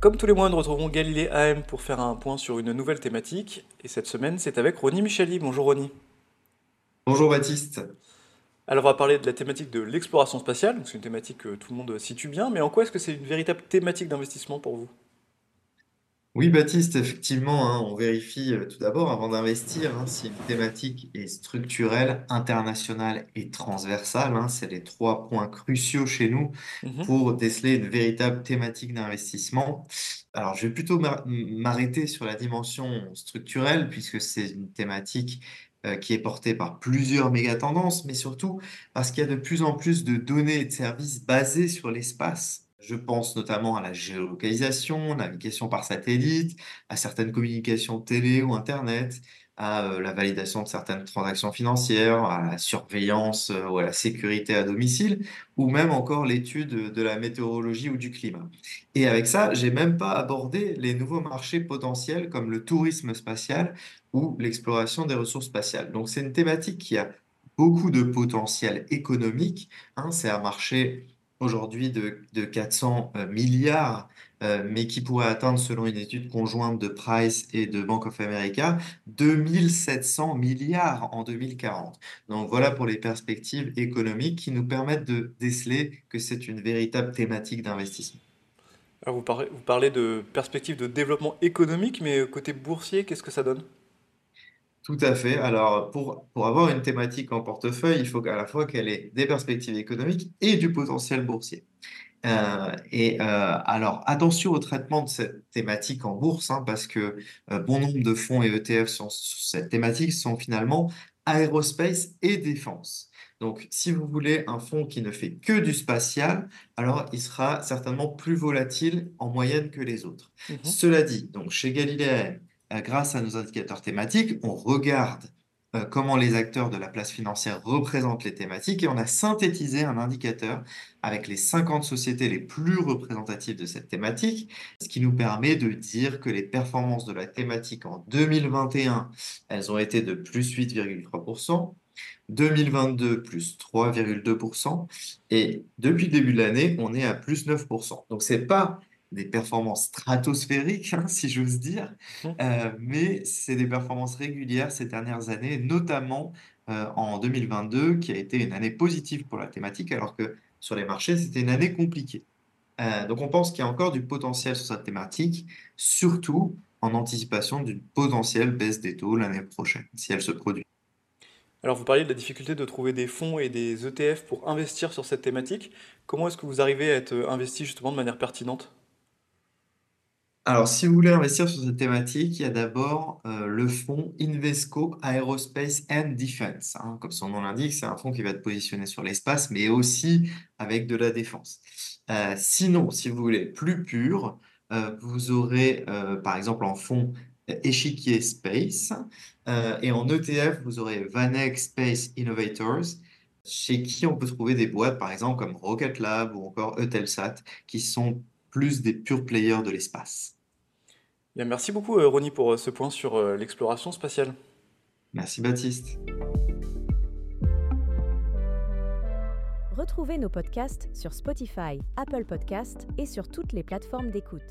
Comme tous les mois, nous retrouvons Galilée AM pour faire un point sur une nouvelle thématique. Et cette semaine, c'est avec Ronnie Micheli. Bonjour Ronnie. Bonjour Baptiste. Alors, on va parler de la thématique de l'exploration spatiale. C'est une thématique que tout le monde situe bien. Mais en quoi est-ce que c'est une véritable thématique d'investissement pour vous? Oui, Baptiste, effectivement, hein, on vérifie euh, tout d'abord avant d'investir hein, si une thématique est structurelle, internationale et transversale. hein. c'est les trois points cruciaux chez nous Mhm. pour déceler une véritable thématique d'investissement. Alors, je vais plutôt m'ar- m'arrêter sur la dimension structurelle puisque c'est une thématique euh, qui est portée par plusieurs méga-tendances, mais surtout parce qu'il y a de plus en plus de données et de services basés sur l'espace. Je pense notamment à la géolocalisation, navigation par satellite, à certaines communications télé ou Internet, à euh, la validation de certaines transactions financières, à la surveillance euh, ou à la sécurité à domicile, ou même encore l'étude de la météorologie ou du climat. Et avec ça, j'ai même pas abordé les nouveaux marchés potentiels comme le tourisme spatial ou l'exploration des ressources spatiales. Donc c'est une thématique qui a beaucoup de potentiel économique. hein. c'est un marché aujourd'hui de, de 400 euh, milliards, euh, mais qui pourrait atteindre, selon une étude conjointe de Price et de Bank of America, 2700 milliards en 2040. Donc voilà pour les perspectives économiques qui nous permettent de déceler que c'est une véritable thématique d'investissement. Vous parlez de perspectives de développement économique, mais côté boursier, qu'est-ce que ça donne? Tout à fait. Alors, pour, pour avoir une thématique en portefeuille, il faut à la fois qu'elle ait des perspectives économiques et du potentiel boursier. Euh, et euh, alors, attention au traitement de cette thématique en bourse, hein, parce que euh, bon nombre de fonds et ETF sur, cette thématique sont finalement aérospace et défense. Donc, si vous voulez un fonds qui ne fait que du spatial, alors il sera certainement plus volatile en moyenne que les autres. Mhm. Cela dit, donc chez Galilée, grâce à nos indicateurs thématiques, on regarde euh, comment les acteurs de la place financière représentent les thématiques et on a synthétisé un indicateur avec les 50 sociétés les plus représentatives de cette thématique, ce qui nous permet de dire que les performances de la thématique en 2021, elles ont été de plus 8,3%, 2022 plus 3,2%, et depuis le début de l'année, on est à plus 9%. Donc c'est pas des performances stratosphériques, hein, si j'ose dire, Mhm. euh, mais c'est des performances régulières ces dernières années, notamment euh, en 2022, qui a été une année positive pour la thématique, alors que sur les marchés, c'était une année compliquée. Euh, donc on pense qu'il y a encore du potentiel sur cette thématique, surtout en anticipation d'une potentielle baisse des taux l'année prochaine, si elle se produit. Alors, vous parliez de la difficulté de trouver des fonds et des ETF pour investir sur cette thématique. Comment est-ce que vous arrivez à être investi justement de manière pertinente? Alors, si vous voulez investir sur cette thématique, il y a d'abord euh, le fonds Invesco Aerospace and Defense. hein. Comme son nom l'indique, c'est un fonds qui va être positionné sur l'espace, mais aussi avec de la défense. Euh, sinon, si vous voulez plus pur, euh, vous aurez par exemple en fonds Échiquier Space et en ETF, vous aurez Vaneck Space Innovators, chez qui on peut trouver des boîtes par exemple comme Rocket Lab ou encore Eutelsat, qui sont plus des purs players de l'espace. Bien, merci beaucoup, euh, Ronnie, pour euh, ce point sur euh, l'exploration spatiale. Merci Baptiste. Retrouvez nos podcasts sur Spotify, Apple Podcasts et sur toutes les plateformes d'écoute.